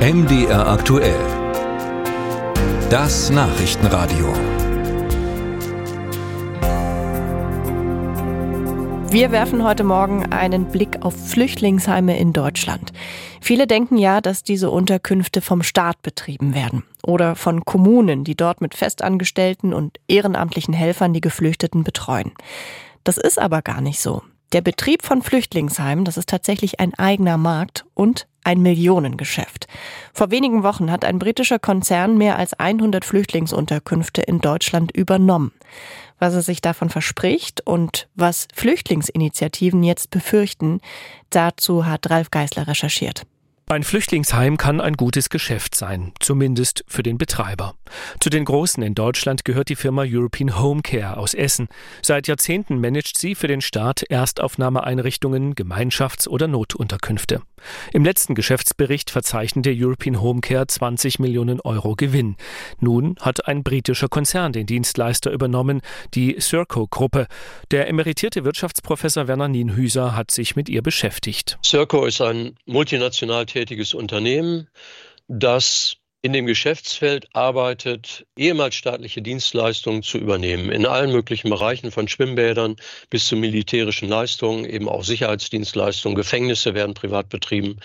MDR aktuell. Das Nachrichtenradio. Wir werfen heute Morgen einen Blick auf Flüchtlingsheime in Deutschland. Viele denken ja, dass diese Unterkünfte vom Staat betrieben werden oder von Kommunen, die dort mit Festangestellten und ehrenamtlichen Helfern die Geflüchteten betreuen. Das ist aber gar nicht so. Der Betrieb von Flüchtlingsheimen, das ist tatsächlich ein eigener Markt und ein Millionengeschäft. Vor wenigen Wochen hat ein britischer Konzern mehr als 100 Flüchtlingsunterkünfte in Deutschland übernommen. Was er sich davon verspricht und was Flüchtlingsinitiativen jetzt befürchten, dazu hat Ralf Geißler recherchiert. Ein Flüchtlingsheim kann ein gutes Geschäft sein, zumindest für den Betreiber. Zu den großen in Deutschland gehört die Firma European Home Care aus Essen. Seit Jahrzehnten managt sie für den Staat Erstaufnahmeeinrichtungen, Gemeinschafts- oder Notunterkünfte. Im letzten Geschäftsbericht verzeichnete European Home Care 20 Millionen Euro Gewinn. Nun hat ein britischer Konzern den Dienstleister übernommen, die Serco-Gruppe. Der emeritierte Wirtschaftsprofessor Werner Nienhüser hat sich mit ihr beschäftigt. Serco ist ein multinational tätiges Unternehmen, das in dem Geschäftsfeld arbeitet, ehemals staatliche Dienstleistungen zu übernehmen, in allen möglichen Bereichen von Schwimmbädern bis zu militärischen Leistungen, eben auch Sicherheitsdienstleistungen, Gefängnisse werden privat betrieben.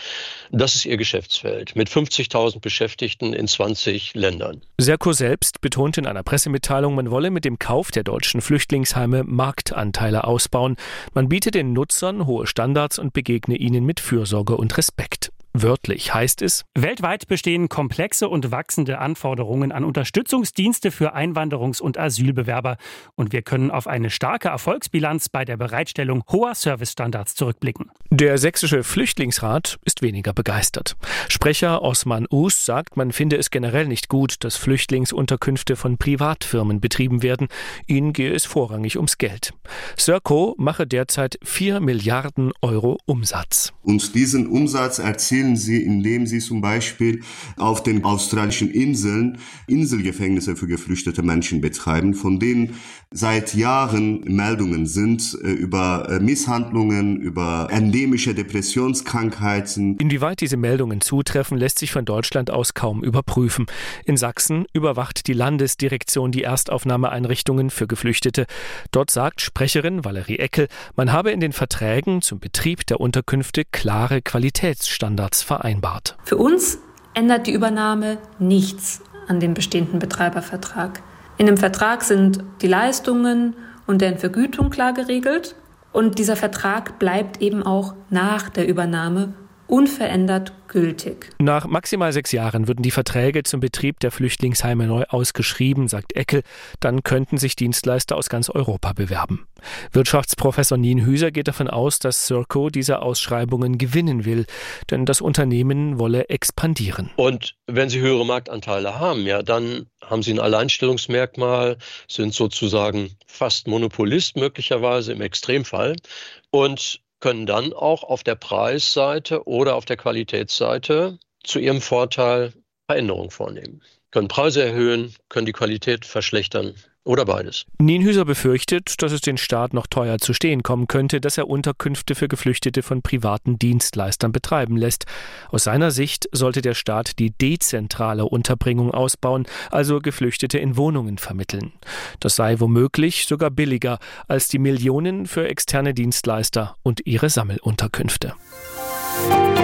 Das ist ihr Geschäftsfeld mit 50.000 Beschäftigten in 20 Ländern. Serco selbst betont in einer Pressemitteilung, man wolle mit dem Kauf der deutschen Flüchtlingsheime Marktanteile ausbauen. Man biete den Nutzern hohe Standards und begegne ihnen mit Fürsorge und Respekt. Wörtlich heißt es, weltweit bestehen komplexe und wachsende Anforderungen an Unterstützungsdienste für Einwanderungs- und Asylbewerber und wir können auf eine starke Erfolgsbilanz bei der Bereitstellung hoher Servicestandards zurückblicken. Der sächsische Flüchtlingsrat ist weniger begeistert. Sprecher Osman Us sagt, man finde es generell nicht gut, dass Flüchtlingsunterkünfte von Privatfirmen betrieben werden. Ihnen gehe es vorrangig ums Geld. Serco mache derzeit 4 Milliarden Euro Umsatz. Und diesen Umsatz erzielen finanzieren sie, indem sie zum Beispiel auf den australischen Inseln Inselgefängnisse für geflüchtete Menschen betreiben, von denen seit Jahren Meldungen sind äh, über äh, Misshandlungen, über endemische Depressionskrankheiten. Inwieweit diese Meldungen zutreffen, lässt sich von Deutschland aus kaum überprüfen. In Sachsen überwacht die Landesdirektion die Erstaufnahmeeinrichtungen für Geflüchtete. Dort sagt Sprecherin Valerie Eckel, man habe in den Verträgen zum Betrieb der Unterkünfte klare Qualitätsstandards März vereinbart. Für uns ändert die Übernahme nichts an dem bestehenden Betreibervertrag. In dem Vertrag sind die Leistungen und deren Vergütung klar geregelt und dieser Vertrag bleibt eben auch nach der Übernahme unverändert gültig. Nach maximal sechs Jahren würden die Verträge zum Betrieb der Flüchtlingsheime neu ausgeschrieben, sagt Eckel. Dann könnten sich Dienstleister aus ganz Europa bewerben. Wirtschaftsprofessor Nien Hüser geht davon aus, dass Circo diese Ausschreibungen gewinnen will, denn das Unternehmen wolle expandieren. Und wenn Sie höhere Marktanteile haben, ja, dann haben Sie ein Alleinstellungsmerkmal, sind sozusagen fast Monopolist möglicherweise im Extremfall und können dann auch auf der Preisseite oder auf der Qualitätsseite zu ihrem Vorteil Veränderungen vornehmen. Können Preise erhöhen, können die Qualität verschlechtern oder beides. Nienhüser befürchtet, dass es den Staat noch teuer zu stehen kommen könnte, dass er Unterkünfte für Geflüchtete von privaten Dienstleistern betreiben lässt. Aus seiner Sicht sollte der Staat die dezentrale Unterbringung ausbauen, also Geflüchtete in Wohnungen vermitteln. Das sei womöglich sogar billiger als die Millionen für externe Dienstleister und ihre Sammelunterkünfte. Musik